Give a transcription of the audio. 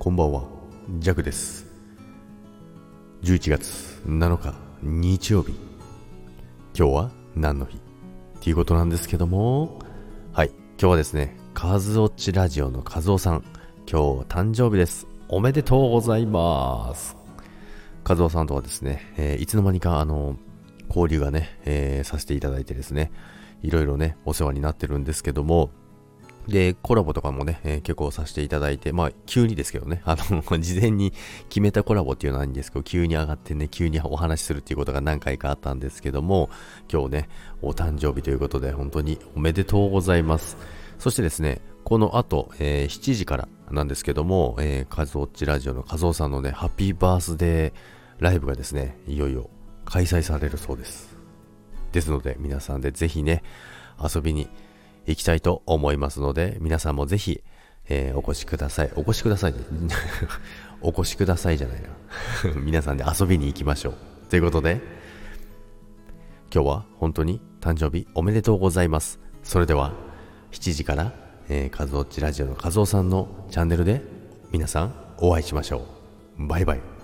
こんばんは、ジャクです。11月7日、日曜日。今日は何の日？っていうことなんですけども、はい、今日はですね、カズオッチラジオのカズオさん、今日誕生日です。おめでとうございます。カズオさんとはですね、えーいつの間にかあの、交流がね、えーさせていただいてですね、いろいろね、お世話になってるんですけども、で、コラボとかもね、えー結構させていただいて、まあ、急にですけどね、あの、事前に決めたコラボっていうのはないんですけど、急に上がってね、急にお話しするっていうことが何回かあったんですけども、今日ね、お誕生日ということで、本当におめでとうございます。そしてですね、この後、えー7時からなんですけども、えー、カズオッチラジオのカズオさんのね、ハッピーバースデーライブがですね、いよいよ開催されるそうです。ですので、皆さんでぜひね、遊びに行きたいと思いますので、皆さんもぜひ、えーお越しください。お越しください。お越しくださいじゃないな。皆さんで遊びに行きましょう。ということで、今日は本当に誕生日おめでとうございます。それでは、7時から、えー、カズオッチラジオのカズオさんのチャンネルで皆さんお会いしましょう。バイバイ。